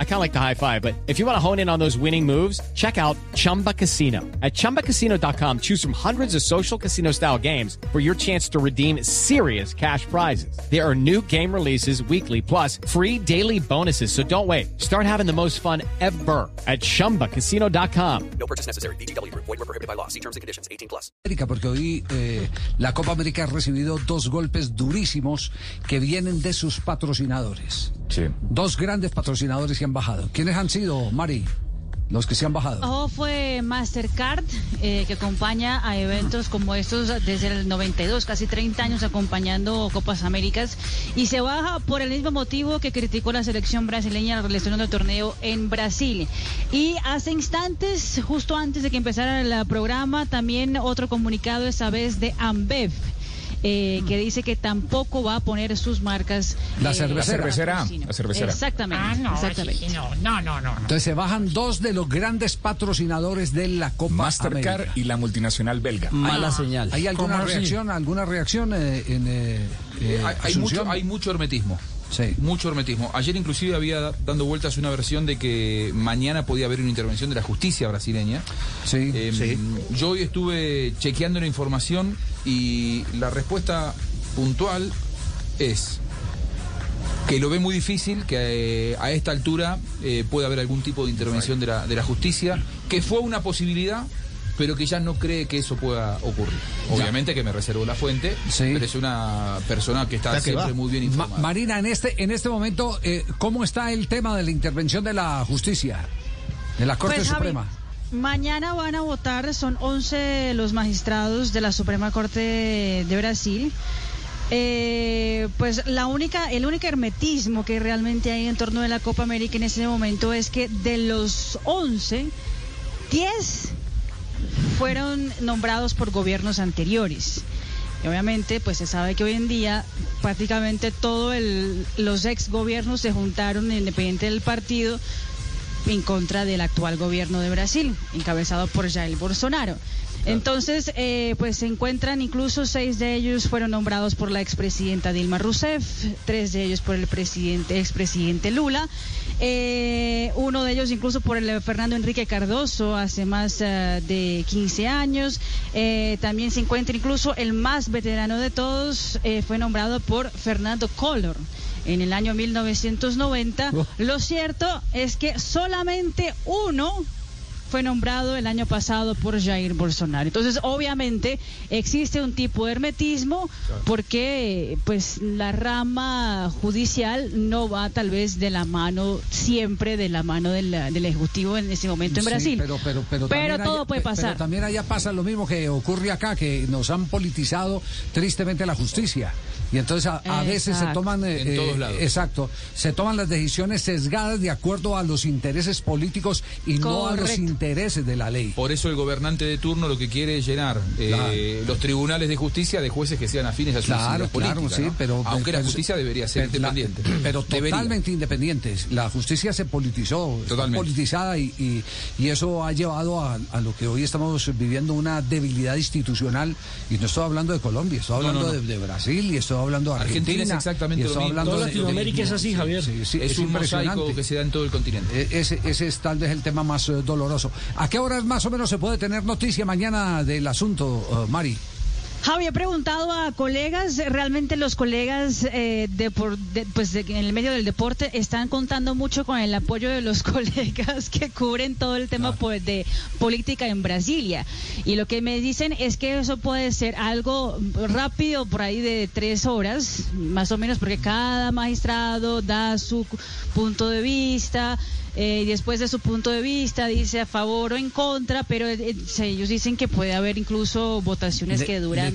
I kind of like the high five, but if you want to hone in on those winning moves, check out Chumba Casino. At ChumbaCasino.com, choose from hundreds of social casino style games for your chance to redeem serious cash prizes. There are new game releases weekly, plus free daily bonuses. So don't wait. Start having the most fun ever at ChumbaCasino.com. No purchase necessary. BGW. Void were prohibited by law. See terms and conditions. 18 plus. América, porque hoy eh, la Copa América ha recibido dos golpes durísimos que vienen de sus patrocinadores. Sí. Dos grandes patrocinadores que han bajado. ¿Quiénes han sido, Mari? Los que se han bajado. Ojo fue Mastercard, eh, que acompaña a eventos como estos desde el 92, casi 30 años acompañando Copas Américas, y se baja por el mismo motivo que criticó la selección brasileña la realización del torneo en Brasil. Y hace instantes, justo antes de que empezara el programa, también otro comunicado, esta vez de Ambev. Eh, que dice que tampoco va a poner sus marcas. La eh, cervecera. de patrocinio. La cervecera. Exactamente. Ah, no, exactamente. sí, no, no, no, no. Entonces se bajan dos de los grandes patrocinadores de la Copa Mastercard América. y la multinacional belga. Mala señal. ¿Hay alguna reacción, alguna reacción eh, en eh, eh, hay, hay mucho, hay mucho hermetismo. Sí. Mucho hermetismo. Ayer inclusive había da- dando vueltas una versión de que mañana podía haber una intervención de la justicia brasileña. Sí, Eh, sí. Yo hoy estuve chequeando la información y la respuesta puntual es que lo ve muy difícil, que eh, a esta altura eh, pueda haber algún tipo de intervención de la, de la justicia, que fue una posibilidad, pero que ya no cree que eso pueda ocurrir. Obviamente que me reservo la fuente, Sí. pero es una persona que está siempre muy bien Ma- informada. Marina, en este, en este momento, eh, ¿cómo está el tema de la intervención de la justicia? De la Corte Pues, Javi, Suprema. Mañana van a votar, son 11 los magistrados de la Suprema Corte de Brasil. Eh, pues la única, el único hermetismo que realmente hay en torno de la Copa América en este momento es que de los 11, 10 fueron nombrados por gobiernos anteriores. Y obviamente, pues se sabe que hoy en día prácticamente todos los ex gobiernos se juntaron independiente del partido en contra del actual gobierno de Brasil, encabezado por Jair Bolsonaro. Entonces, eh, pues se encuentran incluso seis de ellos fueron nombrados por la expresidenta Dilma Rousseff, tres de ellos por el presidente, expresidente Lula, eh, uno de ellos incluso por el Fernando Enrique Cardoso hace más eh, de 15 años. Eh, también se encuentra incluso el más veterano de todos, eh, fue nombrado por Fernando Collor en el año 1990. Lo cierto es que solamente uno fue nombrado el año pasado por Jair Bolsonaro. Entonces, obviamente, existe un tipo de hermetismo porque pues la rama judicial no va tal vez de la mano siempre de la mano del, del ejecutivo en ese momento en Sí, Brasil. pero, pero, pero, Pero también todo allá- puede pasar. Pero también allá pasa lo mismo que ocurre acá, que nos han politizado tristemente la justicia. Y entonces a, a veces se toman... eh, En todos eh, lados. Exacto. Se toman las decisiones sesgadas de acuerdo a los intereses políticos y no a los Correcto. Intereses de la ley. Por eso el gobernante de turno lo que quiere es llenar eh, los tribunales de justicia de jueces que sean afines a sus Claro, claro, sí, ¿no? pero... Aunque la pero- justicia debería ser pero la- independiente. pero Debería. totalmente independientes. La justicia se politizó, politizada y, y- y eso ha llevado a, a lo que hoy estamos viviendo una debilidad institucional. Y no estoy hablando de Colombia, estoy hablando no, no. De, de Brasil y estoy hablando de Argentina. Argentina es exactamente y lo estoy mismo. hablando Toda de- Latinoamérica de- es así, Javier. Sí, sí, es, un impresionante. mosaico que se da en todo el continente. E- Ese, ese es tal vez el tema más eh, doloroso. ¿A qué horas más o menos se puede tener noticia mañana del asunto, eh, Mari? Javi, he preguntado a colegas, realmente los colegas eh, de por- de- pues de- en el medio del deporte están contando mucho con el apoyo de los colegas que cubren todo el tema pues, de política en Brasilia. Y lo que me dicen es que eso puede ser algo rápido, por ahí de tres horas, más o menos, porque cada magistrado da su punto de vista. eh, y después de su punto de vista dice a favor o en contra, pero eh, ellos dicen que puede haber incluso votaciones que duran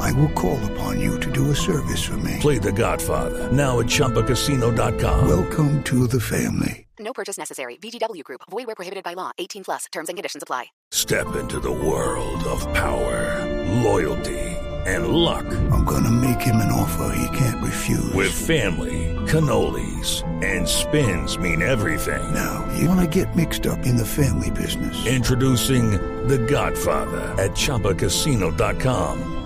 I will call upon you to do a service for me. Play The Godfather now at ChumbaCasino.com. Welcome to the family. No purchase necessary. VGW Group. Void where prohibited by law. 18 plus. Terms and conditions apply. Step into the world of power, loyalty, and luck. I'm gonna make him an offer he can't refuse. With family, cannolis, and spins mean everything. Now, you wanna get mixed up in the family business. Introducing The Godfather at ChumbaCasino.com.